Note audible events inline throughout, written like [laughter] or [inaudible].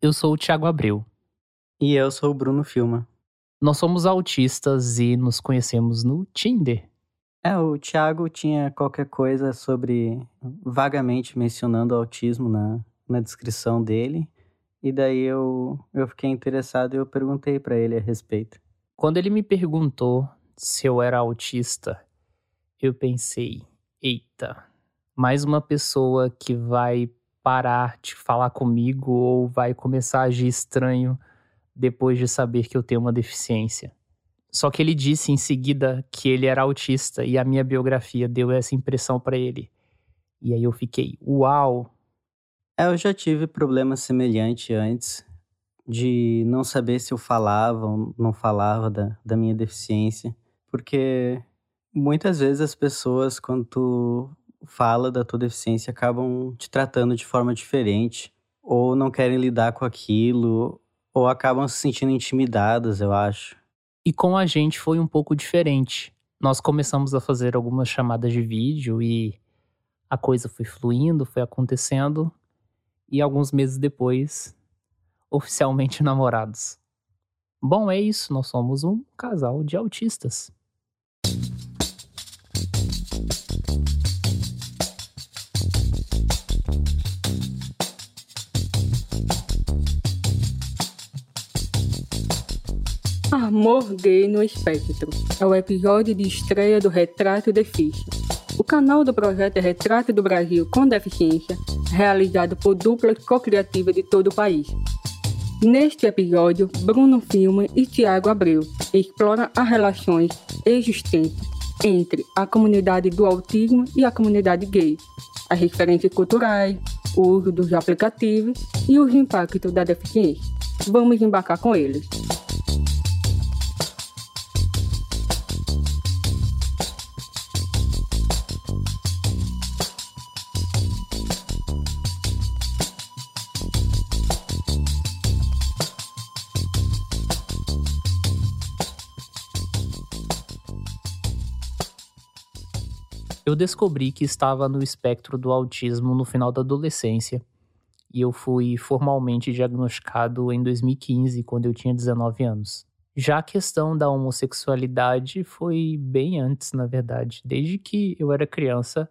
Eu sou o Thiago Abreu. E eu sou o Bruno Filma. Nós somos autistas e nos conhecemos no Tinder. É, o Thiago tinha qualquer coisa sobre. vagamente mencionando autismo na, na descrição dele. E daí eu, eu fiquei interessado e eu perguntei para ele a respeito. Quando ele me perguntou se eu era autista, eu pensei: eita, mais uma pessoa que vai parar de falar comigo ou vai começar a agir estranho depois de saber que eu tenho uma deficiência. Só que ele disse em seguida que ele era autista e a minha biografia deu essa impressão para ele. E aí eu fiquei, uau! É, eu já tive problema semelhante antes de não saber se eu falava ou não falava da, da minha deficiência, porque muitas vezes as pessoas, quando tu fala da tua deficiência acabam te tratando de forma diferente, ou não querem lidar com aquilo, ou acabam se sentindo intimidadas, eu acho. E com a gente foi um pouco diferente. Nós começamos a fazer algumas chamadas de vídeo e a coisa foi fluindo, foi acontecendo, e alguns meses depois, [laughs] oficialmente namorados. Bom, é isso, nós somos um casal de autistas. Amor Gay no Espectro é o episódio de estreia do Retrato Deficiência. O canal do projeto é Retrato do Brasil com Deficiência, realizado por duplas co-criativas de todo o país. Neste episódio, Bruno Filma e Tiago Abreu exploram as relações existentes entre a comunidade do autismo e a comunidade gay, as referências culturais, o uso dos aplicativos e os impactos da deficiência. Vamos embarcar com eles. Eu descobri que estava no espectro do autismo no final da adolescência e eu fui formalmente diagnosticado em 2015, quando eu tinha 19 anos. Já a questão da homossexualidade foi bem antes, na verdade. Desde que eu era criança,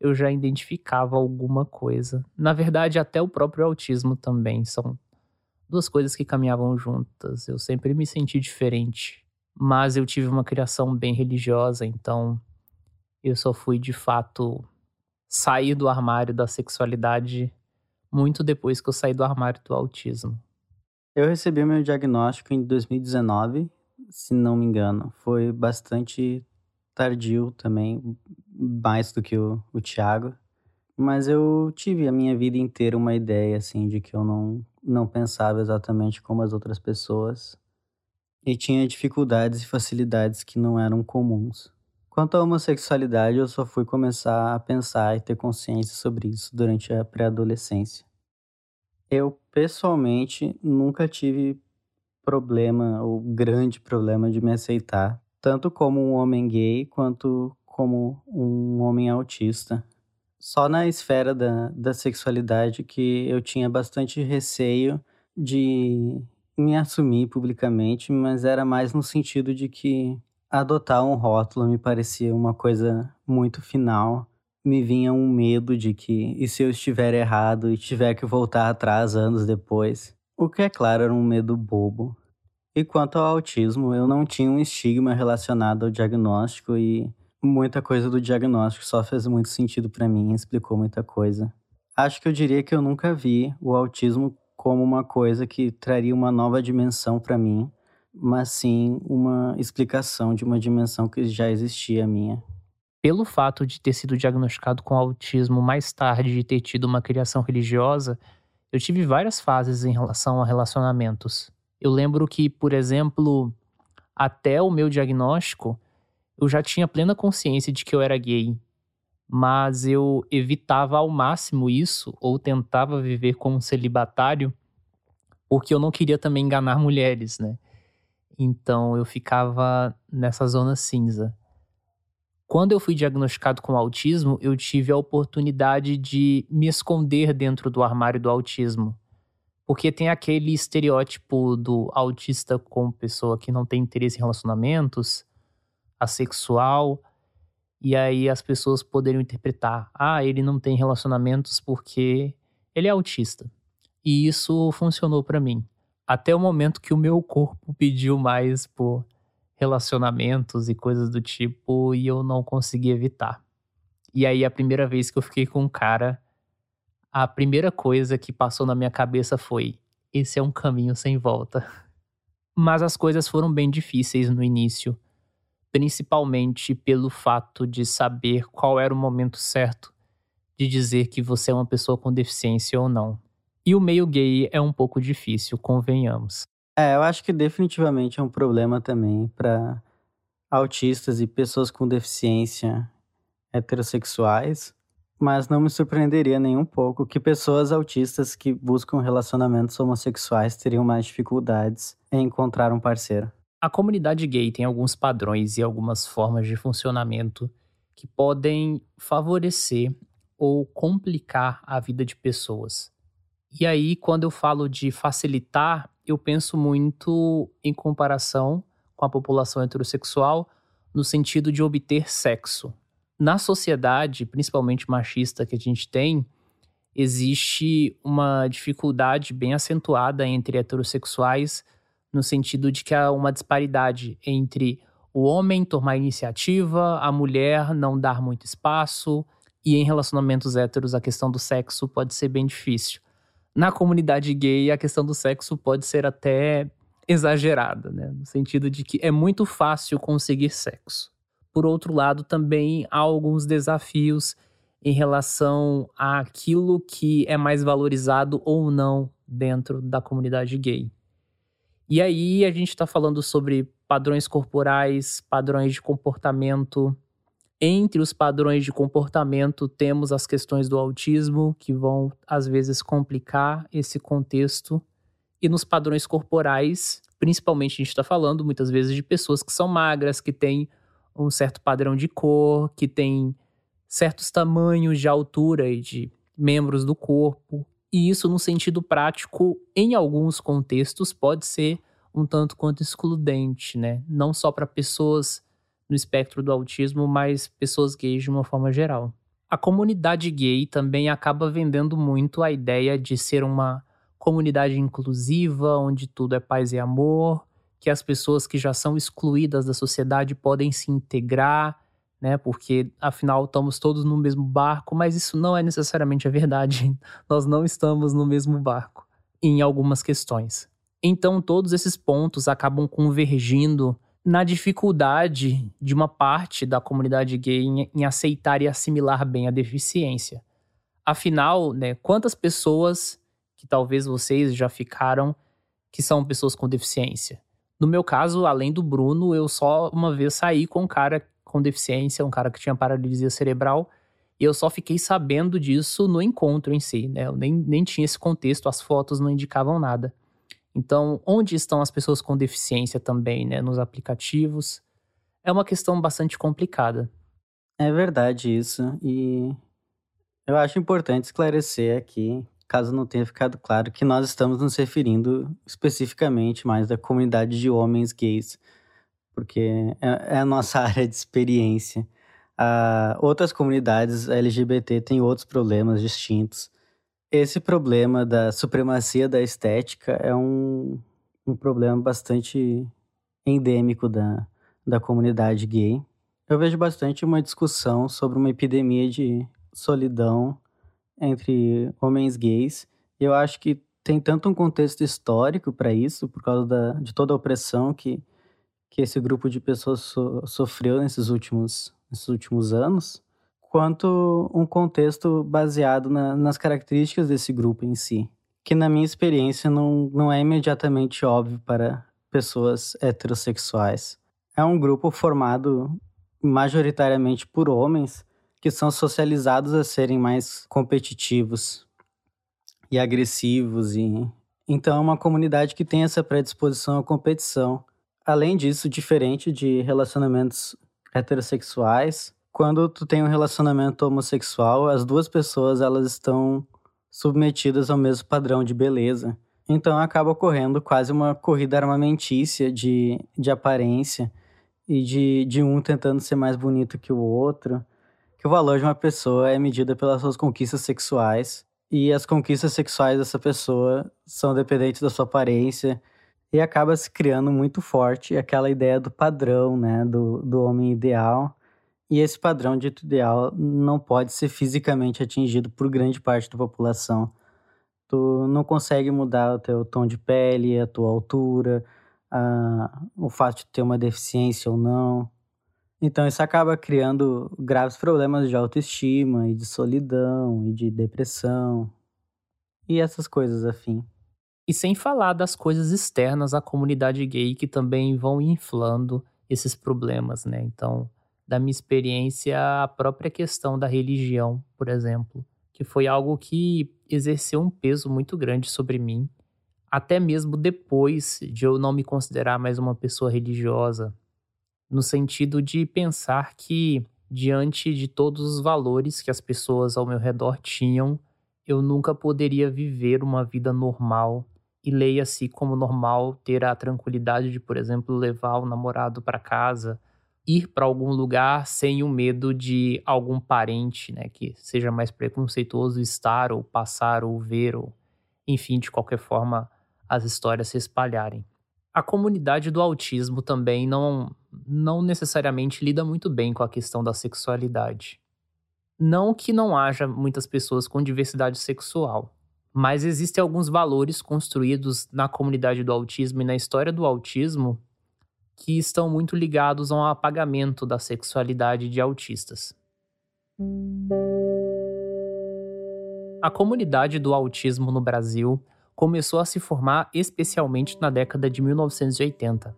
eu já identificava alguma coisa. Na verdade, até o próprio autismo também são duas coisas que caminhavam juntas. Eu sempre me senti diferente, mas eu tive uma criação bem religiosa, então eu só fui de fato sair do armário da sexualidade muito depois que eu saí do armário do autismo. Eu recebi meu diagnóstico em 2019, se não me engano. Foi bastante tardio também, mais do que o, o Thiago. Mas eu tive a minha vida inteira uma ideia, assim, de que eu não, não pensava exatamente como as outras pessoas. E tinha dificuldades e facilidades que não eram comuns. Quanto à homossexualidade, eu só fui começar a pensar e ter consciência sobre isso durante a pré-adolescência. Eu, pessoalmente, nunca tive problema ou grande problema de me aceitar, tanto como um homem gay quanto como um homem autista. Só na esfera da, da sexualidade que eu tinha bastante receio de me assumir publicamente, mas era mais no sentido de que adotar um rótulo me parecia uma coisa muito final. Me vinha um medo de que, e se eu estiver errado e tiver que voltar atrás anos depois? O que, é claro, era um medo bobo. E quanto ao autismo, eu não tinha um estigma relacionado ao diagnóstico e muita coisa do diagnóstico só fez muito sentido para mim, explicou muita coisa. Acho que eu diria que eu nunca vi o autismo como uma coisa que traria uma nova dimensão para mim, mas sim uma explicação de uma dimensão que já existia minha. Pelo fato de ter sido diagnosticado com autismo mais tarde e ter tido uma criação religiosa, eu tive várias fases em relação a relacionamentos. Eu lembro que, por exemplo, até o meu diagnóstico, eu já tinha plena consciência de que eu era gay, mas eu evitava ao máximo isso ou tentava viver como celibatário, porque eu não queria também enganar mulheres, né? Então eu ficava nessa zona cinza. Quando eu fui diagnosticado com autismo, eu tive a oportunidade de me esconder dentro do armário do autismo. Porque tem aquele estereótipo do autista como pessoa que não tem interesse em relacionamentos, assexual, e aí as pessoas poderiam interpretar: ah, ele não tem relacionamentos porque ele é autista. E isso funcionou para mim. Até o momento que o meu corpo pediu mais por relacionamentos e coisas do tipo e eu não consegui evitar. E aí, a primeira vez que eu fiquei com um cara, a primeira coisa que passou na minha cabeça foi: esse é um caminho sem volta. [laughs] Mas as coisas foram bem difíceis no início, principalmente pelo fato de saber qual era o momento certo de dizer que você é uma pessoa com deficiência ou não. E o meio gay é um pouco difícil, convenhamos. É, eu acho que definitivamente é um problema também para autistas e pessoas com deficiência heterossexuais, mas não me surpreenderia nem um pouco que pessoas autistas que buscam relacionamentos homossexuais teriam mais dificuldades em encontrar um parceiro. A comunidade gay tem alguns padrões e algumas formas de funcionamento que podem favorecer ou complicar a vida de pessoas. E aí, quando eu falo de facilitar, eu penso muito em comparação com a população heterossexual no sentido de obter sexo. Na sociedade, principalmente machista que a gente tem, existe uma dificuldade bem acentuada entre heterossexuais, no sentido de que há uma disparidade entre o homem tomar iniciativa, a mulher não dar muito espaço, e em relacionamentos héteros a questão do sexo pode ser bem difícil. Na comunidade gay, a questão do sexo pode ser até exagerada, né? No sentido de que é muito fácil conseguir sexo. Por outro lado, também há alguns desafios em relação àquilo que é mais valorizado ou não dentro da comunidade gay. E aí a gente está falando sobre padrões corporais, padrões de comportamento. Entre os padrões de comportamento, temos as questões do autismo, que vão às vezes complicar esse contexto. E nos padrões corporais, principalmente a gente está falando muitas vezes de pessoas que são magras, que têm um certo padrão de cor, que tem certos tamanhos de altura e de membros do corpo. E isso, no sentido prático, em alguns contextos, pode ser um tanto quanto excludente, né? Não só para pessoas no espectro do autismo, mas pessoas gays de uma forma geral. A comunidade gay também acaba vendendo muito a ideia de ser uma comunidade inclusiva, onde tudo é paz e amor, que as pessoas que já são excluídas da sociedade podem se integrar, né? Porque afinal estamos todos no mesmo barco, mas isso não é necessariamente a verdade. [laughs] Nós não estamos no mesmo barco em algumas questões. Então todos esses pontos acabam convergindo na dificuldade de uma parte da comunidade gay em, em aceitar e assimilar bem a deficiência. Afinal, né, quantas pessoas que talvez vocês já ficaram que são pessoas com deficiência? No meu caso, além do Bruno, eu só uma vez saí com um cara com deficiência, um cara que tinha paralisia cerebral, e eu só fiquei sabendo disso no encontro em si, né? Eu nem, nem tinha esse contexto, as fotos não indicavam nada. Então, onde estão as pessoas com deficiência também, né? Nos aplicativos? É uma questão bastante complicada. É verdade isso, e eu acho importante esclarecer aqui caso não tenha ficado claro, que nós estamos nos referindo especificamente mais da comunidade de homens gays, porque é, é a nossa [laughs] área de experiência. Uh, outras comunidades LGBT têm outros problemas distintos. Esse problema da supremacia da estética é um, um problema bastante endêmico da, da comunidade gay. Eu vejo bastante uma discussão sobre uma epidemia de solidão entre homens gays. Eu acho que tem tanto um contexto histórico para isso, por causa da, de toda a opressão que, que esse grupo de pessoas so, sofreu nesses últimos, nesses últimos anos, quanto um contexto baseado na, nas características desse grupo em si, que na minha experiência não, não é imediatamente óbvio para pessoas heterossexuais. É um grupo formado majoritariamente por homens que são socializados a serem mais competitivos e agressivos e então é uma comunidade que tem essa predisposição à competição. Além disso, diferente de relacionamentos heterossexuais, quando tu tem um relacionamento homossexual, as duas pessoas elas estão submetidas ao mesmo padrão de beleza. Então acaba ocorrendo quase uma corrida armamentícia de, de aparência e de, de um tentando ser mais bonito que o outro. Que o valor de uma pessoa é medido pelas suas conquistas sexuais. E as conquistas sexuais dessa pessoa são dependentes da sua aparência. E acaba se criando muito forte aquela ideia do padrão, né? Do, do homem ideal. E esse padrão dito ideal não pode ser fisicamente atingido por grande parte da população Tu não consegue mudar o teu tom de pele, a tua altura, a, o fato de ter uma deficiência ou não. Então isso acaba criando graves problemas de autoestima e de solidão e de depressão e essas coisas afim. E sem falar das coisas externas à comunidade gay que também vão inflando esses problemas, né? Então, da minha experiência, a própria questão da religião, por exemplo, que foi algo que exerceu um peso muito grande sobre mim, até mesmo depois de eu não me considerar mais uma pessoa religiosa, no sentido de pensar que, diante de todos os valores que as pessoas ao meu redor tinham, eu nunca poderia viver uma vida normal. E leia-se como normal ter a tranquilidade de, por exemplo, levar o namorado para casa, ir para algum lugar sem o medo de algum parente, né, que seja mais preconceituoso estar ou passar ou ver ou enfim, de qualquer forma as histórias se espalharem. A comunidade do autismo também não não necessariamente lida muito bem com a questão da sexualidade. Não que não haja muitas pessoas com diversidade sexual, mas existem alguns valores construídos na comunidade do autismo e na história do autismo que estão muito ligados ao apagamento da sexualidade de autistas. A comunidade do autismo no Brasil começou a se formar especialmente na década de 1980.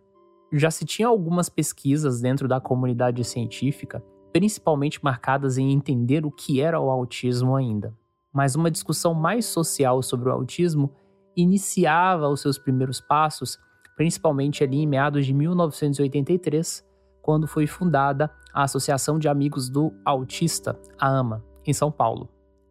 Já se tinha algumas pesquisas dentro da comunidade científica, principalmente marcadas em entender o que era o autismo ainda. Mas uma discussão mais social sobre o autismo iniciava os seus primeiros passos principalmente ali em meados de 1983, quando foi fundada a Associação de Amigos do Autista, a AMA, em São Paulo.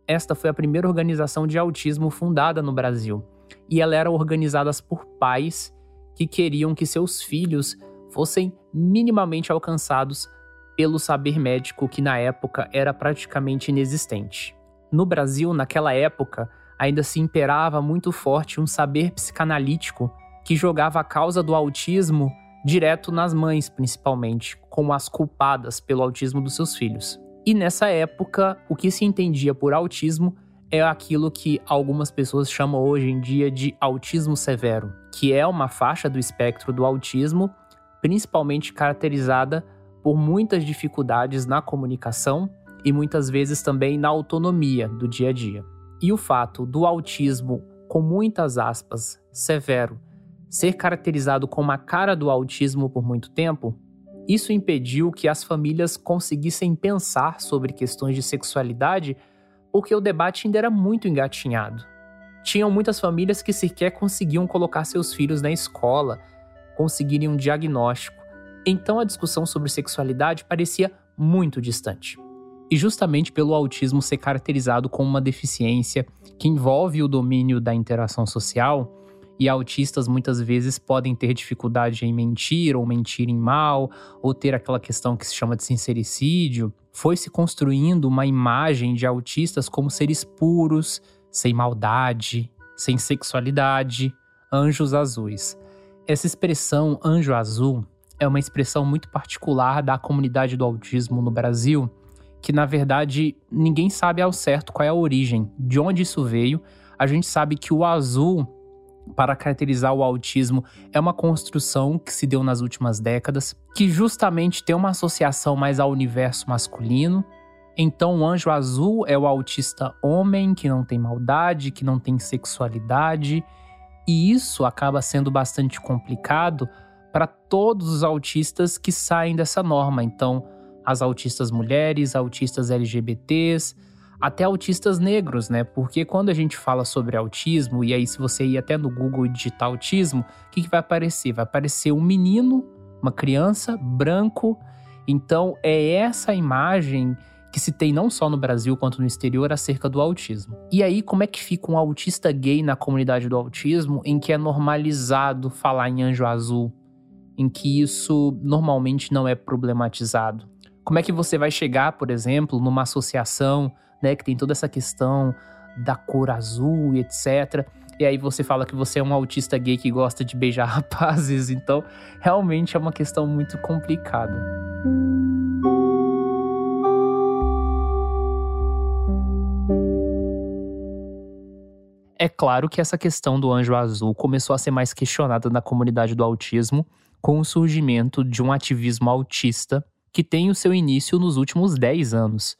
Esta foi a primeira organização de autismo fundada no Brasil, e ela era organizada por pais que queriam que seus filhos fossem minimamente alcançados pelo saber médico que na época era praticamente inexistente. No Brasil, naquela época, ainda se imperava muito forte um saber psicanalítico que jogava a causa do autismo direto nas mães, principalmente, como as culpadas pelo autismo dos seus filhos. E nessa época, o que se entendia por autismo é aquilo que algumas pessoas chamam hoje em dia de autismo severo, que é uma faixa do espectro do autismo, principalmente caracterizada por muitas dificuldades na comunicação e muitas vezes também na autonomia do dia a dia. E o fato do autismo, com muitas aspas, severo, ser caracterizado como a cara do autismo por muito tempo, isso impediu que as famílias conseguissem pensar sobre questões de sexualidade porque o debate ainda era muito engatinhado. Tinham muitas famílias que sequer conseguiam colocar seus filhos na escola, conseguirem um diagnóstico. Então a discussão sobre sexualidade parecia muito distante. E justamente pelo autismo ser caracterizado como uma deficiência que envolve o domínio da interação social, e autistas muitas vezes podem ter dificuldade em mentir ou mentirem mal, ou ter aquela questão que se chama de sincericídio, foi se construindo uma imagem de autistas como seres puros, sem maldade, sem sexualidade, anjos azuis. Essa expressão anjo azul é uma expressão muito particular da comunidade do autismo no Brasil, que na verdade ninguém sabe ao certo qual é a origem, de onde isso veio. A gente sabe que o azul para caracterizar o autismo é uma construção que se deu nas últimas décadas, que justamente tem uma associação mais ao universo masculino. Então, o anjo azul é o autista homem que não tem maldade, que não tem sexualidade, e isso acaba sendo bastante complicado para todos os autistas que saem dessa norma. Então, as autistas mulheres, autistas LGBTs, até autistas negros, né? Porque quando a gente fala sobre autismo, e aí se você ir até no Google e digitar autismo, o que, que vai aparecer? Vai aparecer um menino, uma criança, branco. Então é essa imagem que se tem não só no Brasil quanto no exterior acerca do autismo. E aí, como é que fica um autista gay na comunidade do autismo em que é normalizado falar em anjo azul, em que isso normalmente não é problematizado? Como é que você vai chegar, por exemplo, numa associação, né, que tem toda essa questão da cor azul e etc. E aí você fala que você é um autista gay que gosta de beijar [laughs] rapazes, então realmente é uma questão muito complicada. É claro que essa questão do anjo azul começou a ser mais questionada na comunidade do autismo com o surgimento de um ativismo autista que tem o seu início nos últimos 10 anos.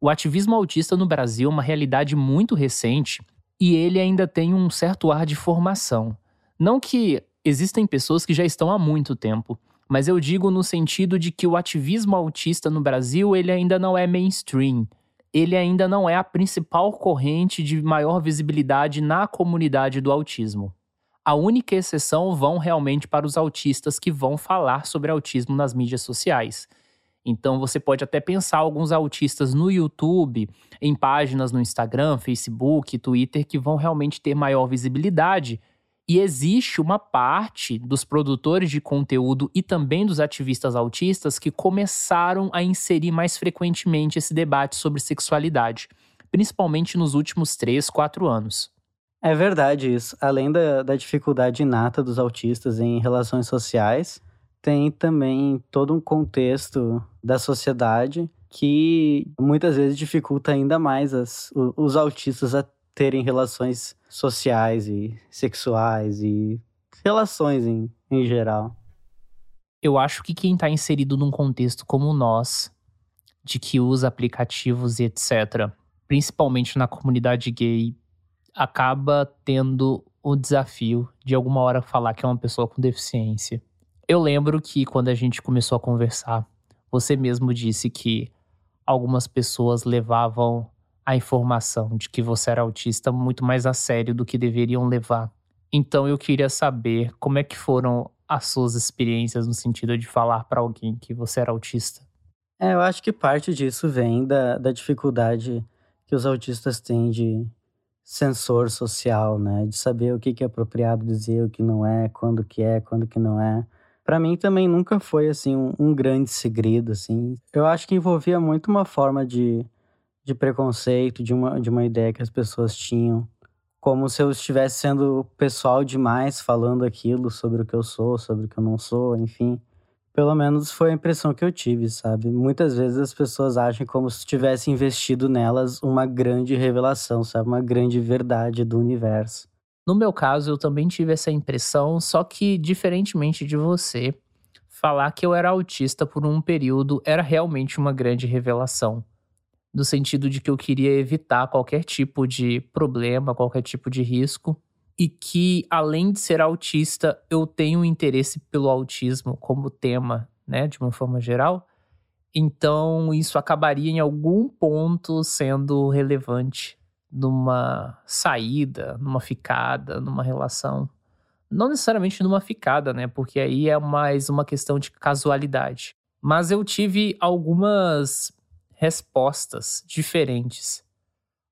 O ativismo autista no Brasil é uma realidade muito recente e ele ainda tem um certo ar de formação. Não que existem pessoas que já estão há muito tempo, mas eu digo no sentido de que o ativismo autista no Brasil ele ainda não é mainstream ele ainda não é a principal corrente de maior visibilidade na comunidade do autismo. A única exceção vão realmente para os autistas que vão falar sobre autismo nas mídias sociais. Então você pode até pensar alguns autistas no YouTube, em páginas no Instagram, Facebook, Twitter que vão realmente ter maior visibilidade, e existe uma parte dos produtores de conteúdo e também dos ativistas autistas que começaram a inserir mais frequentemente esse debate sobre sexualidade, principalmente nos últimos 3, 4 anos. É verdade isso. Além da, da dificuldade inata dos autistas em relações sociais, tem também todo um contexto da sociedade que muitas vezes dificulta ainda mais as, os autistas a terem relações sociais e sexuais e relações em, em geral. Eu acho que quem está inserido num contexto como nós, de que usa aplicativos e etc., principalmente na comunidade gay, acaba tendo o desafio de alguma hora falar que é uma pessoa com deficiência. Eu lembro que quando a gente começou a conversar, você mesmo disse que algumas pessoas levavam a informação de que você era autista muito mais a sério do que deveriam levar. Então eu queria saber como é que foram as suas experiências no sentido de falar para alguém que você era autista. É, eu acho que parte disso vem da, da dificuldade que os autistas têm de sensor social, né? De saber o que, que é apropriado dizer, o que não é, quando que é, quando que não é. Para mim também nunca foi assim um, um grande segredo, assim. Eu acho que envolvia muito uma forma de de preconceito, de uma, de uma ideia que as pessoas tinham. Como se eu estivesse sendo pessoal demais falando aquilo sobre o que eu sou, sobre o que eu não sou, enfim. Pelo menos foi a impressão que eu tive, sabe? Muitas vezes as pessoas acham como se tivesse investido nelas uma grande revelação, sabe? Uma grande verdade do universo. No meu caso, eu também tive essa impressão, só que diferentemente de você, falar que eu era autista por um período era realmente uma grande revelação no sentido de que eu queria evitar qualquer tipo de problema, qualquer tipo de risco, e que além de ser autista, eu tenho interesse pelo autismo como tema, né, de uma forma geral. Então, isso acabaria em algum ponto sendo relevante numa saída, numa ficada, numa relação. Não necessariamente numa ficada, né? Porque aí é mais uma questão de casualidade. Mas eu tive algumas respostas diferentes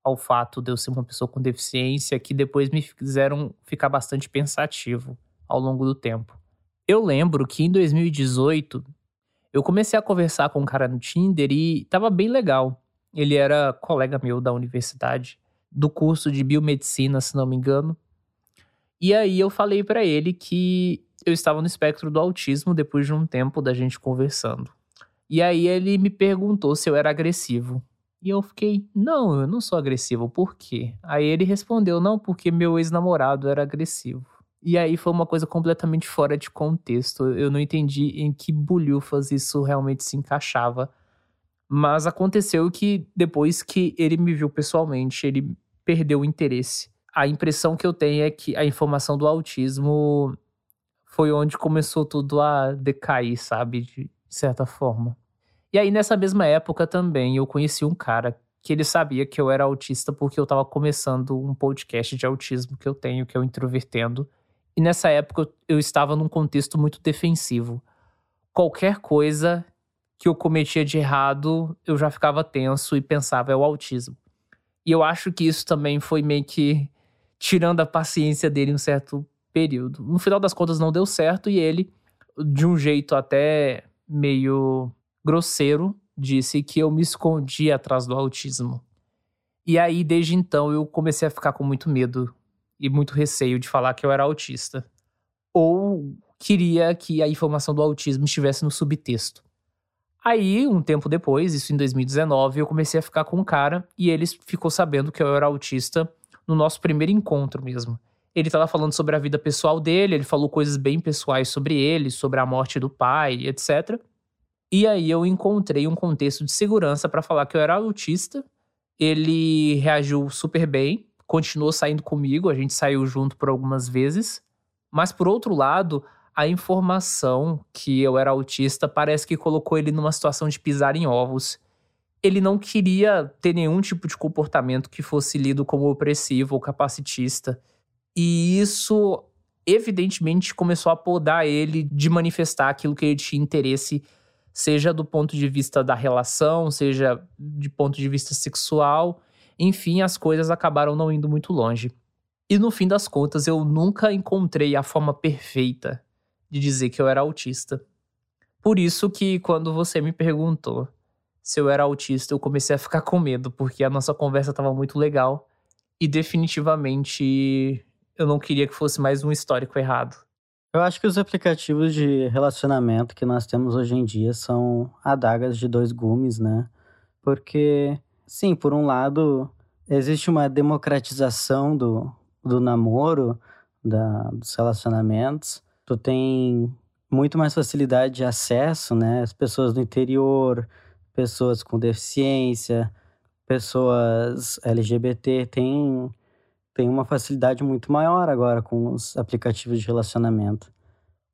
ao fato de eu ser uma pessoa com deficiência que depois me fizeram ficar bastante pensativo ao longo do tempo. Eu lembro que em 2018 eu comecei a conversar com um cara no Tinder e tava bem legal. Ele era colega meu da universidade, do curso de biomedicina, se não me engano. E aí eu falei para ele que eu estava no espectro do autismo depois de um tempo da gente conversando. E aí ele me perguntou se eu era agressivo. E eu fiquei, não, eu não sou agressivo, por quê? Aí ele respondeu, não, porque meu ex-namorado era agressivo. E aí foi uma coisa completamente fora de contexto. Eu não entendi em que bulhufas isso realmente se encaixava. Mas aconteceu que depois que ele me viu pessoalmente, ele perdeu o interesse. A impressão que eu tenho é que a informação do autismo foi onde começou tudo a decair, sabe? De, certa forma. E aí, nessa mesma época também, eu conheci um cara que ele sabia que eu era autista porque eu estava começando um podcast de autismo que eu tenho, que é o Introvertendo. E nessa época eu estava num contexto muito defensivo. Qualquer coisa que eu cometia de errado, eu já ficava tenso e pensava, é o autismo. E eu acho que isso também foi meio que tirando a paciência dele em um certo período. No final das contas, não deu certo e ele, de um jeito até meio grosseiro, disse que eu me escondi atrás do autismo. E aí, desde então, eu comecei a ficar com muito medo e muito receio de falar que eu era autista. Ou queria que a informação do autismo estivesse no subtexto. Aí, um tempo depois, isso em 2019, eu comecei a ficar com um cara e ele ficou sabendo que eu era autista no nosso primeiro encontro mesmo. Ele estava falando sobre a vida pessoal dele, ele falou coisas bem pessoais sobre ele, sobre a morte do pai, etc. E aí eu encontrei um contexto de segurança para falar que eu era autista. Ele reagiu super bem, continuou saindo comigo, a gente saiu junto por algumas vezes. Mas por outro lado, a informação que eu era autista parece que colocou ele numa situação de pisar em ovos. Ele não queria ter nenhum tipo de comportamento que fosse lido como opressivo ou capacitista. E isso, evidentemente, começou a podar ele de manifestar aquilo que ele tinha interesse seja do ponto de vista da relação, seja de ponto de vista sexual. Enfim, as coisas acabaram não indo muito longe. E no fim das contas, eu nunca encontrei a forma perfeita de dizer que eu era autista. Por isso que quando você me perguntou se eu era autista, eu comecei a ficar com medo, porque a nossa conversa estava muito legal e definitivamente eu não queria que fosse mais um histórico errado. Eu acho que os aplicativos de relacionamento que nós temos hoje em dia são adagas de dois gumes, né? Porque, sim, por um lado, existe uma democratização do, do namoro, da, dos relacionamentos. Tu tem muito mais facilidade de acesso, né? As pessoas do interior, pessoas com deficiência, pessoas LGBT têm tem uma facilidade muito maior agora com os aplicativos de relacionamento.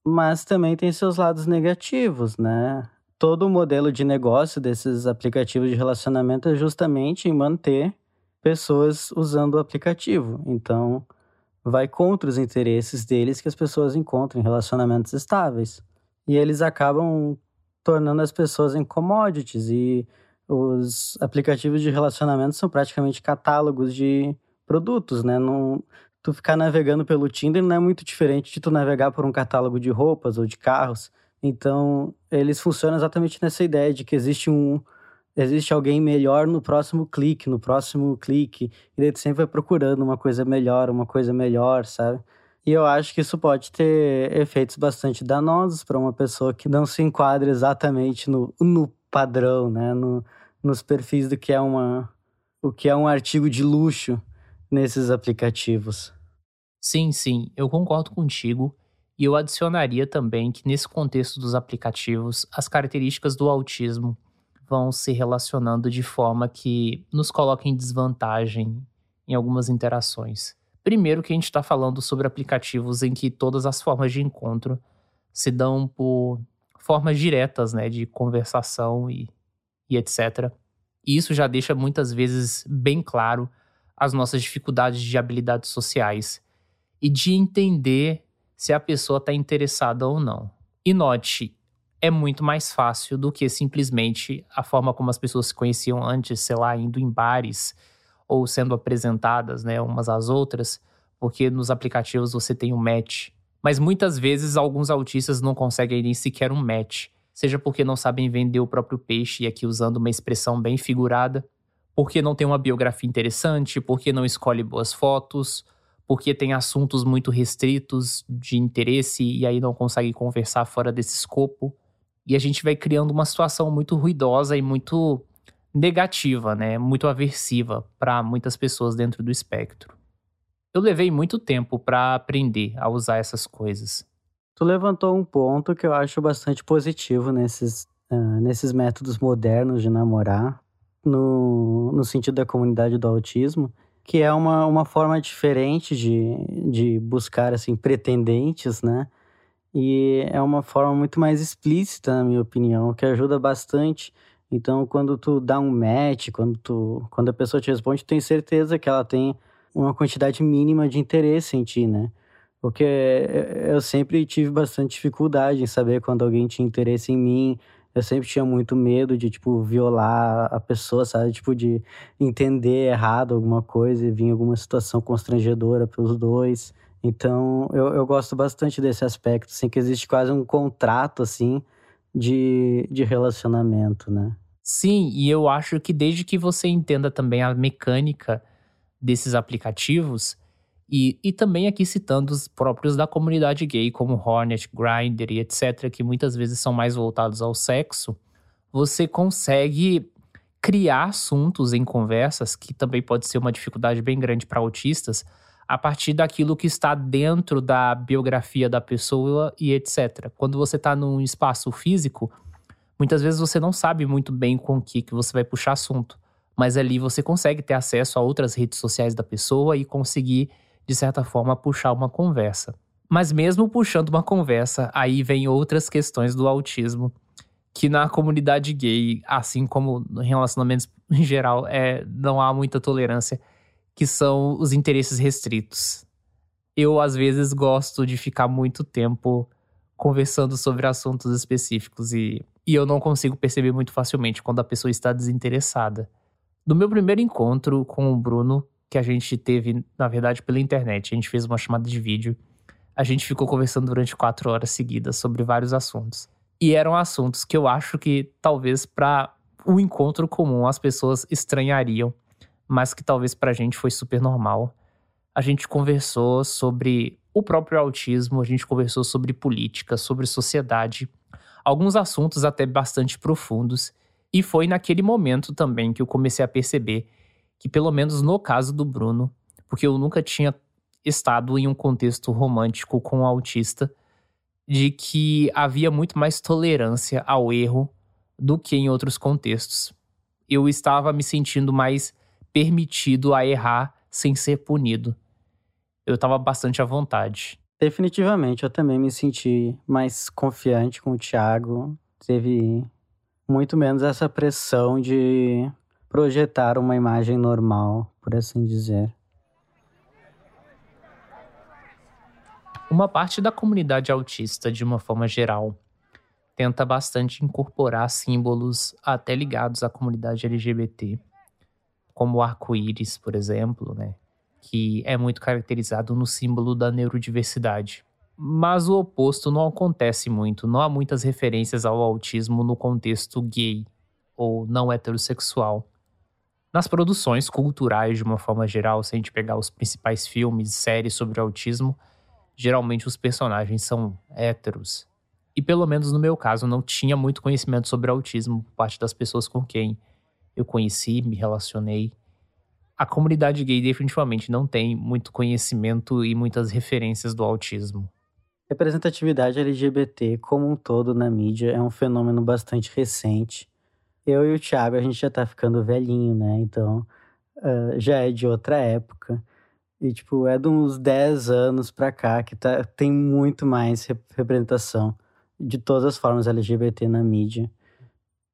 Mas também tem seus lados negativos, né? Todo o modelo de negócio desses aplicativos de relacionamento é justamente em manter pessoas usando o aplicativo. Então, vai contra os interesses deles que as pessoas encontrem relacionamentos estáveis. E eles acabam tornando as pessoas em commodities e os aplicativos de relacionamento são praticamente catálogos de produtos, né? Não, tu ficar navegando pelo Tinder não é muito diferente de tu navegar por um catálogo de roupas ou de carros. Então, eles funcionam exatamente nessa ideia de que existe um existe alguém melhor no próximo clique, no próximo clique, e daí tu sempre vai procurando uma coisa melhor, uma coisa melhor, sabe? E eu acho que isso pode ter efeitos bastante danosos para uma pessoa que não se enquadra exatamente no, no padrão, né? No, nos perfis do que é uma o que é um artigo de luxo nesses aplicativos. Sim, sim, eu concordo contigo. E eu adicionaria também que, nesse contexto dos aplicativos, as características do autismo vão se relacionando de forma que nos coloca em desvantagem em algumas interações. Primeiro, que a gente está falando sobre aplicativos em que todas as formas de encontro se dão por formas diretas né, de conversação e, e etc. E isso já deixa muitas vezes bem claro as nossas dificuldades de habilidades sociais e de entender se a pessoa está interessada ou não. E note, é muito mais fácil do que simplesmente a forma como as pessoas se conheciam antes, sei lá, indo em bares ou sendo apresentadas, né, umas às outras, porque nos aplicativos você tem um match. Mas muitas vezes alguns autistas não conseguem nem sequer um match, seja porque não sabem vender o próprio peixe, e aqui usando uma expressão bem figurada, porque não tem uma biografia interessante, porque não escolhe boas fotos, porque tem assuntos muito restritos de interesse e aí não consegue conversar fora desse escopo. E a gente vai criando uma situação muito ruidosa e muito negativa, né? Muito aversiva para muitas pessoas dentro do espectro. Eu levei muito tempo para aprender a usar essas coisas. Tu levantou um ponto que eu acho bastante positivo nesses, uh, nesses métodos modernos de namorar, no, no sentido da comunidade do autismo, que é uma, uma forma diferente de, de buscar, assim, pretendentes, né? E é uma forma muito mais explícita, na minha opinião, que ajuda bastante. Então, quando tu dá um match, quando, tu, quando a pessoa te responde, tu tem certeza que ela tem uma quantidade mínima de interesse em ti, né? Porque eu sempre tive bastante dificuldade em saber quando alguém tinha interesse em mim, eu sempre tinha muito medo de, tipo, violar a pessoa, sabe? Tipo, de entender errado alguma coisa e vir alguma situação constrangedora para os dois. Então, eu, eu gosto bastante desse aspecto, assim, que existe quase um contrato, assim, de, de relacionamento, né? Sim, e eu acho que desde que você entenda também a mecânica desses aplicativos, e, e também aqui citando os próprios da comunidade gay, como Hornet, Grindr e etc., que muitas vezes são mais voltados ao sexo, você consegue criar assuntos em conversas, que também pode ser uma dificuldade bem grande para autistas, a partir daquilo que está dentro da biografia da pessoa e etc. Quando você está num espaço físico, muitas vezes você não sabe muito bem com o que, que você vai puxar assunto. Mas ali você consegue ter acesso a outras redes sociais da pessoa e conseguir de certa forma, puxar uma conversa. Mas mesmo puxando uma conversa, aí vem outras questões do autismo, que na comunidade gay, assim como em relacionamentos em geral, é, não há muita tolerância, que são os interesses restritos. Eu, às vezes, gosto de ficar muito tempo conversando sobre assuntos específicos e, e eu não consigo perceber muito facilmente quando a pessoa está desinteressada. No meu primeiro encontro com o Bruno, que a gente teve, na verdade, pela internet. A gente fez uma chamada de vídeo. A gente ficou conversando durante quatro horas seguidas sobre vários assuntos. E eram assuntos que eu acho que talvez para um encontro comum as pessoas estranhariam, mas que talvez para a gente foi super normal. A gente conversou sobre o próprio autismo, a gente conversou sobre política, sobre sociedade, alguns assuntos até bastante profundos. E foi naquele momento também que eu comecei a perceber que pelo menos no caso do Bruno, porque eu nunca tinha estado em um contexto romântico com um autista, de que havia muito mais tolerância ao erro do que em outros contextos. Eu estava me sentindo mais permitido a errar sem ser punido. Eu estava bastante à vontade. Definitivamente, eu também me senti mais confiante com o Thiago. Teve muito menos essa pressão de projetar uma imagem normal, por assim dizer. Uma parte da comunidade autista, de uma forma geral, tenta bastante incorporar símbolos até ligados à comunidade LGBT, como o arco-íris, por exemplo, né? que é muito caracterizado no símbolo da neurodiversidade. Mas o oposto não acontece muito, não há muitas referências ao autismo no contexto gay ou não heterossexual. Nas produções culturais, de uma forma geral, se a gente pegar os principais filmes e séries sobre autismo, geralmente os personagens são héteros. E pelo menos no meu caso, não tinha muito conhecimento sobre autismo por parte das pessoas com quem eu conheci, me relacionei. A comunidade gay definitivamente não tem muito conhecimento e muitas referências do autismo. Representatividade LGBT como um todo na mídia é um fenômeno bastante recente eu e o Thiago, a gente já tá ficando velhinho, né? Então, uh, já é de outra época. E, tipo, é de uns 10 anos pra cá que tá, tem muito mais representação de todas as formas LGBT na mídia.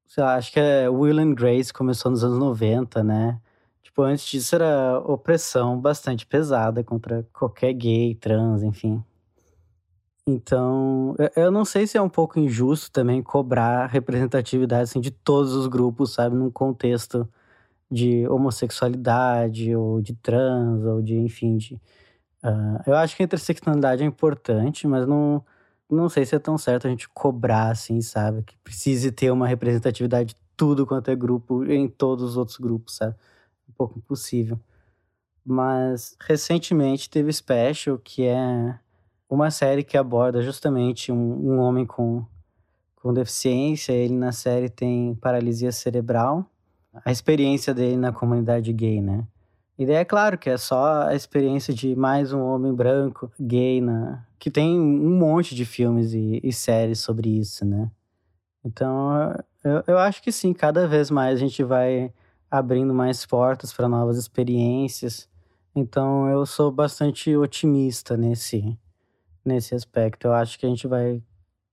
Sei lá, acho que é Will and Grace começou nos anos 90, né? Tipo, antes disso era opressão bastante pesada contra qualquer gay, trans, enfim. Então, eu não sei se é um pouco injusto também cobrar representatividade assim, de todos os grupos, sabe, num contexto de homossexualidade ou de trans ou de, enfim, de, uh, eu acho que a interseccionalidade é importante, mas não, não sei se é tão certo a gente cobrar, assim, sabe, que precise ter uma representatividade de tudo quanto é grupo em todos os outros grupos, sabe, um pouco impossível. Mas recentemente teve Special, que é uma série que aborda justamente um, um homem com, com deficiência. Ele na série tem paralisia cerebral. A experiência dele na comunidade gay, né? E daí é claro que é só a experiência de mais um homem branco gay, na... que tem um monte de filmes e, e séries sobre isso, né? Então, eu, eu acho que sim, cada vez mais a gente vai abrindo mais portas para novas experiências. Então, eu sou bastante otimista nesse, nesse aspecto. Eu acho que a gente vai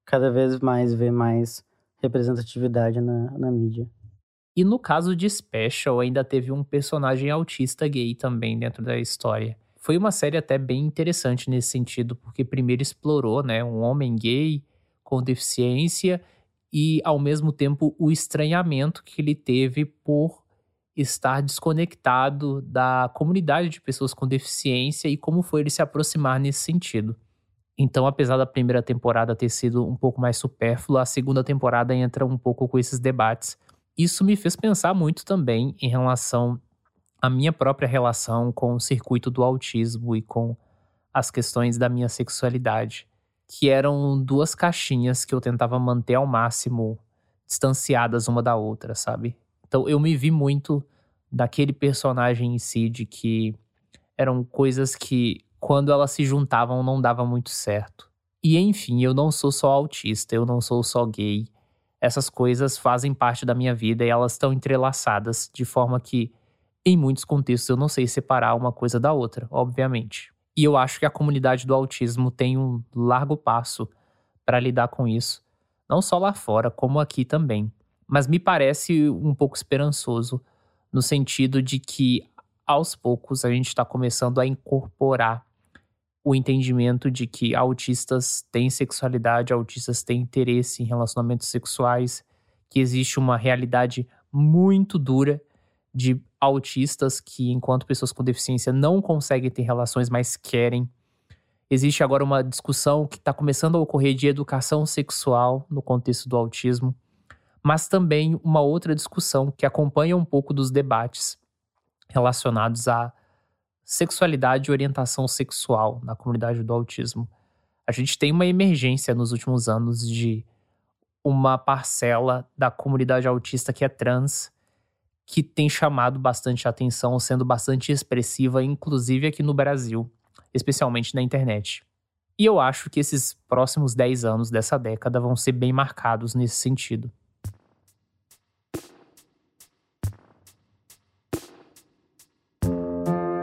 cada vez mais ver mais representatividade na, na mídia. E no caso de Special, ainda teve um personagem autista gay também dentro da história. Foi uma série até bem interessante nesse sentido, porque primeiro explorou né, um homem gay com deficiência e, ao mesmo tempo, o estranhamento que ele teve por estar desconectado da comunidade de pessoas com deficiência e como foi ele se aproximar nesse sentido. Então, apesar da primeira temporada ter sido um pouco mais supérflua, a segunda temporada entra um pouco com esses debates. Isso me fez pensar muito também em relação à minha própria relação com o circuito do autismo e com as questões da minha sexualidade, que eram duas caixinhas que eu tentava manter ao máximo distanciadas uma da outra, sabe? Então eu me vi muito daquele personagem em si, de que eram coisas que, quando elas se juntavam, não dava muito certo. E enfim, eu não sou só autista, eu não sou só gay. Essas coisas fazem parte da minha vida e elas estão entrelaçadas, de forma que, em muitos contextos, eu não sei separar uma coisa da outra, obviamente. E eu acho que a comunidade do autismo tem um largo passo para lidar com isso, não só lá fora, como aqui também mas me parece um pouco esperançoso no sentido de que aos poucos a gente está começando a incorporar o entendimento de que autistas têm sexualidade, autistas têm interesse em relacionamentos sexuais, que existe uma realidade muito dura de autistas que, enquanto pessoas com deficiência, não conseguem ter relações, mas querem. Existe agora uma discussão que está começando a ocorrer de educação sexual no contexto do autismo mas também uma outra discussão que acompanha um pouco dos debates relacionados à sexualidade e orientação sexual na comunidade do autismo. A gente tem uma emergência nos últimos anos de uma parcela da comunidade autista que é trans, que tem chamado bastante atenção, sendo bastante expressiva, inclusive aqui no Brasil, especialmente na internet. E eu acho que esses próximos 10 anos dessa década vão ser bem marcados nesse sentido.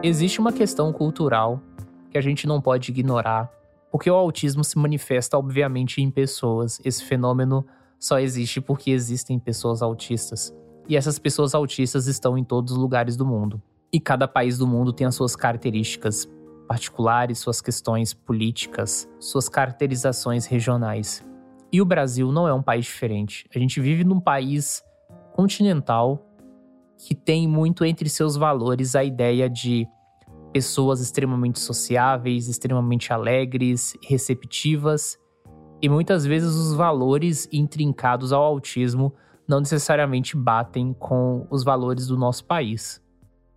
Existe uma questão cultural que a gente não pode ignorar, porque o autismo se manifesta, obviamente, em pessoas. Esse fenômeno só existe porque existem pessoas autistas. E essas pessoas autistas estão em todos os lugares do mundo. E cada país do mundo tem as suas características particulares, suas questões políticas, suas caracterizações regionais. E o Brasil não é um país diferente. A gente vive num país continental que tem muito entre seus valores a ideia de pessoas extremamente sociáveis, extremamente alegres, receptivas, e muitas vezes os valores intrincados ao autismo não necessariamente batem com os valores do nosso país.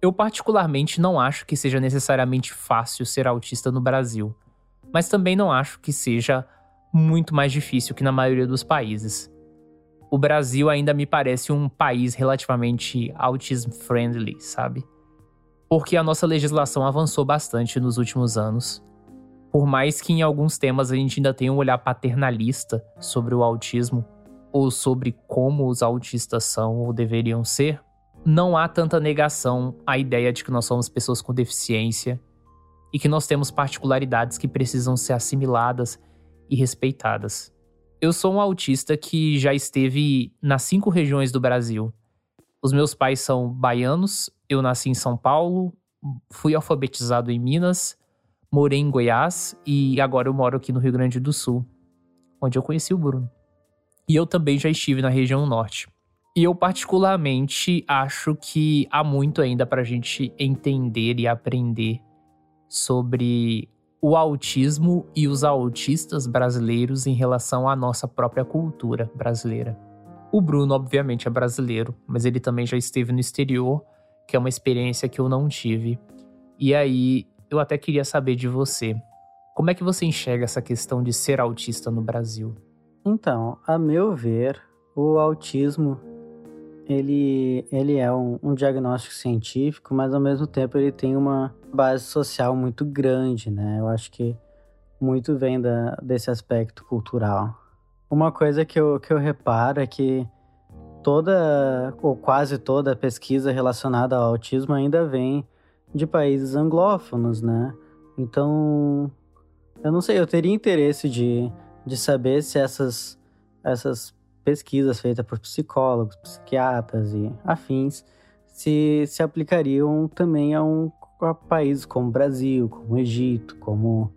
Eu, particularmente, não acho que seja necessariamente fácil ser autista no Brasil, mas também não acho que seja muito mais difícil que na maioria dos países o Brasil ainda me parece um país relativamente autism friendly, sabe? Porque a nossa legislação avançou bastante nos últimos anos. Por mais que em alguns temas a gente ainda tenha um olhar paternalista sobre o autismo, ou sobre como os autistas são ou deveriam ser, não há tanta negação à ideia de que nós somos pessoas com deficiência e que nós temos particularidades que precisam ser assimiladas e respeitadas. Eu sou um autista que já esteve nas cinco regiões do Brasil. Os meus pais são baianos, eu nasci em São Paulo, fui alfabetizado em Minas, morei em Goiás e agora eu moro aqui no Rio Grande do Sul, onde eu conheci o Bruno. E eu também já estive na região norte. E eu, particularmente, acho que há muito ainda para a gente entender e aprender sobre o autismo e os autistas brasileiros em relação à nossa própria cultura brasileira. O Bruno, obviamente, é brasileiro, mas ele também já esteve no exterior, que é uma experiência que eu não tive. E aí, eu até queria saber de você. Como é que você enxerga essa questão de ser autista no Brasil? Então, a meu ver, o autismo ele, ele é um, um, diagnóstico científico, mas ao mesmo tempo ele tem uma base social muito grande, né? Eu acho que muito vem da, desse aspecto cultural. Uma coisa que eu, que eu reparo é que toda, ou quase toda pesquisa relacionada ao autismo ainda vem de países anglófonos, né? Então, eu não sei, eu teria interesse de, de saber se essas, essas pesquisas feitas por psicólogos, psiquiatras e afins se, se aplicariam também a, um, a países como Brasil, como Egito, como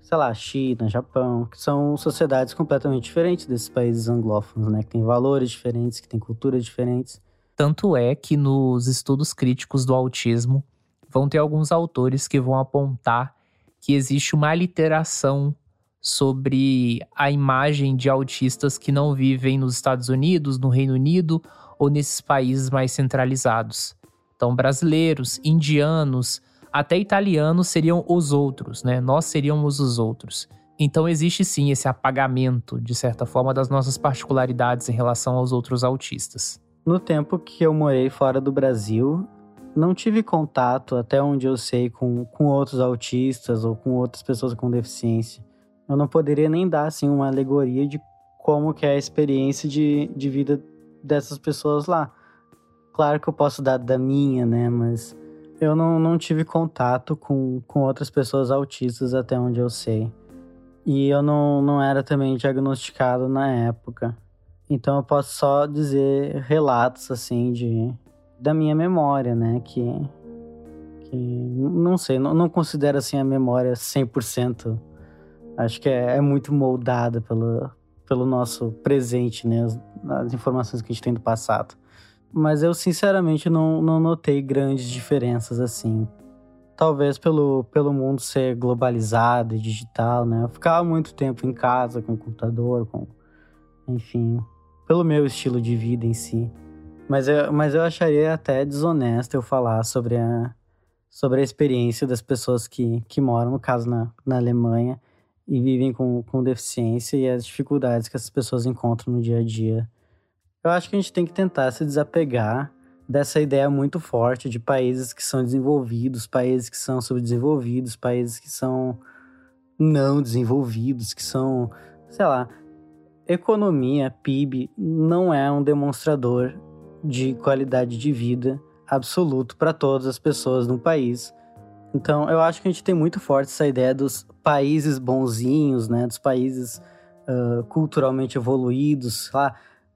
sei lá, China, Japão, que são sociedades completamente diferentes desses países anglófonos, né? Que têm valores diferentes, que têm culturas diferentes. Tanto é que nos estudos críticos do autismo vão ter alguns autores que vão apontar que existe uma literação sobre a imagem de autistas que não vivem nos Estados Unidos, no Reino Unido ou nesses países mais centralizados. Então, brasileiros, indianos, até italianos seriam os outros, né? Nós seríamos os outros. Então, existe sim esse apagamento, de certa forma, das nossas particularidades em relação aos outros autistas. No tempo que eu morei fora do Brasil, não tive contato, até onde eu sei, com, com outros autistas ou com outras pessoas com deficiência. Eu não poderia nem dar assim, uma alegoria de como que é a experiência de, de vida dessas pessoas lá. Claro que eu posso dar da minha, né? Mas eu não, não tive contato com, com outras pessoas autistas até onde eu sei. E eu não, não era também diagnosticado na época. Então eu posso só dizer relatos assim de da minha memória, né, que que não sei, não, não considero assim a memória 100%. Acho que é, é muito moldada pelo, pelo nosso presente, né, as, as, informações que a gente tem do passado. Mas eu sinceramente não, não notei grandes diferenças assim. Talvez pelo, pelo mundo ser globalizado e digital, né? Eu ficava muito tempo em casa com o computador, com enfim, pelo meu estilo de vida em si. Mas eu, mas eu acharia até desonesto eu falar sobre a, sobre a experiência das pessoas que, que moram, no caso, na, na Alemanha, e vivem com, com deficiência e as dificuldades que essas pessoas encontram no dia a dia. Eu acho que a gente tem que tentar se desapegar dessa ideia muito forte de países que são desenvolvidos, países que são subdesenvolvidos, países que são não desenvolvidos, que são, sei lá, economia, PIB, não é um demonstrador de qualidade de vida absoluto para todas as pessoas no país. Então, eu acho que a gente tem muito forte essa ideia dos países bonzinhos, né? Dos países uh, culturalmente evoluídos, lá,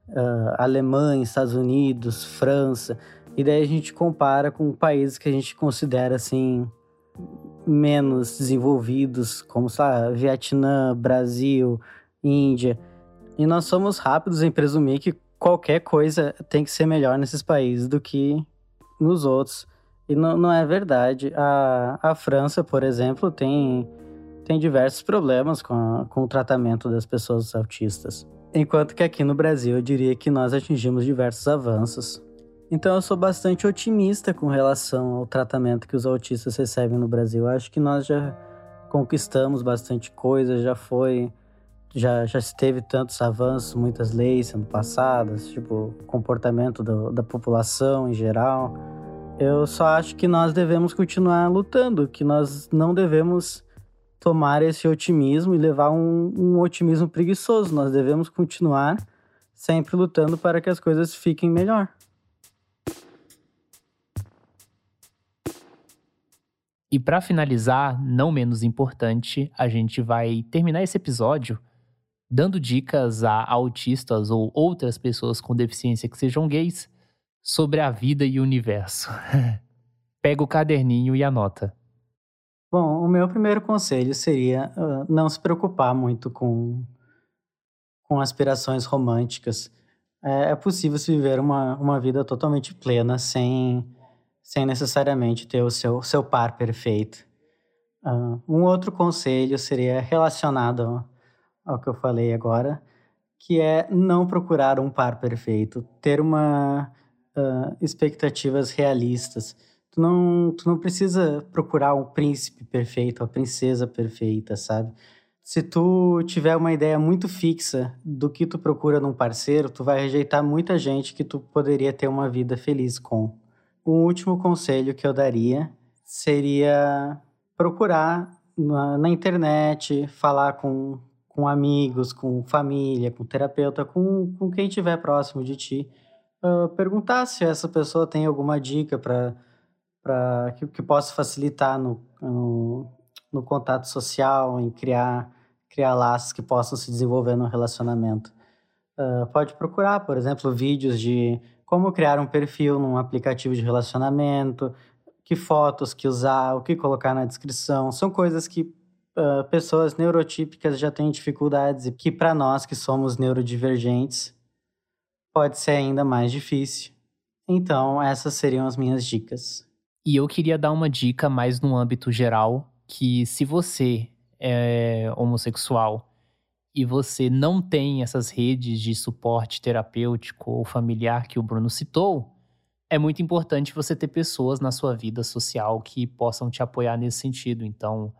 uh, Alemanha, Estados Unidos, França. E daí a gente compara com países que a gente considera, assim, menos desenvolvidos, como, sei lá, Vietnã, Brasil, Índia. E nós somos rápidos em presumir que qualquer coisa tem que ser melhor nesses países do que nos outros. E não, não é verdade. A, a França, por exemplo, tem, tem diversos problemas com, a, com o tratamento das pessoas autistas. Enquanto que aqui no Brasil eu diria que nós atingimos diversos avanços. Então eu sou bastante otimista com relação ao tratamento que os autistas recebem no Brasil. Eu acho que nós já conquistamos bastante coisa, já foi já, já teve tantos avanços, muitas leis sendo passadas, tipo, comportamento do, da população em geral. Eu só acho que nós devemos continuar lutando, que nós não devemos tomar esse otimismo e levar um, um otimismo preguiçoso. Nós devemos continuar sempre lutando para que as coisas fiquem melhor. E para finalizar, não menos importante, a gente vai terminar esse episódio dando dicas a autistas ou outras pessoas com deficiência que sejam gays sobre a vida e o universo. [laughs] Pega o caderninho e anota. Bom, o meu primeiro conselho seria uh, não se preocupar muito com, com aspirações românticas. É, é possível se viver uma, uma vida totalmente plena sem, sem necessariamente ter o seu, seu par perfeito. Uh, um outro conselho seria relacionado ao que eu falei agora, que é não procurar um par perfeito, ter uma uh, expectativas realistas. Tu não, tu não precisa procurar um príncipe perfeito, a princesa perfeita, sabe? Se tu tiver uma ideia muito fixa do que tu procura num parceiro, tu vai rejeitar muita gente que tu poderia ter uma vida feliz com. O último conselho que eu daria seria procurar na, na internet, falar com com amigos, com família, com terapeuta, com, com quem estiver próximo de ti, perguntar se essa pessoa tem alguma dica para que, que possa facilitar no, no, no, contato social, em criar, criar laços que possam se desenvolver no relacionamento. Uh, pode procurar, por exemplo, vídeos de como criar um perfil num aplicativo de relacionamento, que fotos que usar, o que colocar na descrição. São coisas que uh, pessoas neurotípicas já têm dificuldades e que para nós que somos neurodivergentes pode ser ainda mais difícil. Então, essas seriam as minhas dicas. E eu queria dar uma dica mais no âmbito geral, que se você é homossexual e você não tem essas redes de suporte terapêutico ou familiar que o Bruno citou, é muito importante você ter pessoas na sua vida social que possam te apoiar nesse sentido. Então,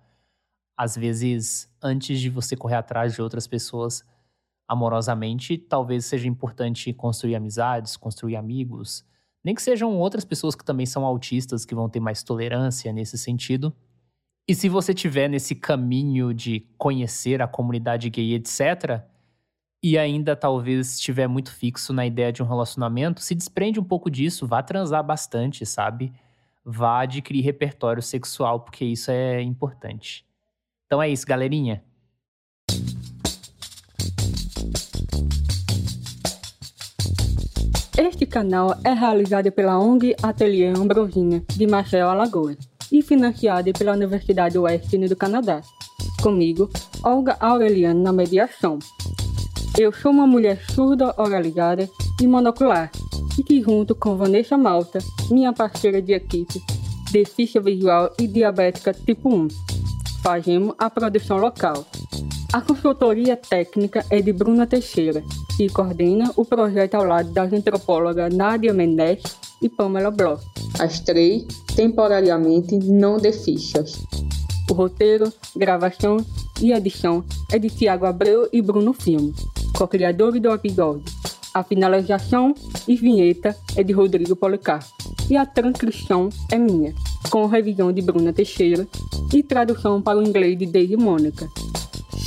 às vezes, antes de você correr atrás de outras pessoas amorosamente, talvez seja importante construir amizades, construir amigos, nem que sejam outras pessoas que também são autistas, que vão ter mais tolerância nesse sentido. E se você tiver nesse caminho de conhecer a comunidade gay, etc., e ainda talvez estiver muito fixo na ideia de um relacionamento, se desprende um pouco disso, vá transar bastante, sabe? Vá adquirir repertório sexual, porque isso é importante. Então é isso, galerinha. Este canal é realizado pela ONG Ateliê Ambrosina, de Maceió, Alagoas e financiada pela Universidade Western do Canadá. Comigo, Olga Aureliano na mediação. Eu sou uma mulher surda oralizada e monocular, e que junto com Vanessa Malta, minha parceira de equipe, deficiência visual e diabética tipo 1, fazemos a produção local. A consultoria técnica é de Bruna Teixeira, que coordena o projeto ao lado das antropólogas Nádia Mendes e Pamela Bloch. As três, temporariamente, não de fichas. O roteiro, gravação e edição é de Tiago Abreu e Bruno Filme, co-criadores do episódio. A finalização e vinheta é de Rodrigo Policarpo. E a transcrição é minha, com revisão de Bruna Teixeira e tradução para o inglês de Daisy Mônica.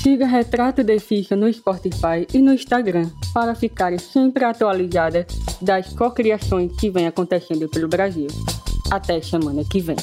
Siga Retrato de Ficha no Spotify e no Instagram para ficarem sempre atualizadas das cocriações que vem acontecendo pelo Brasil. Até semana que vem.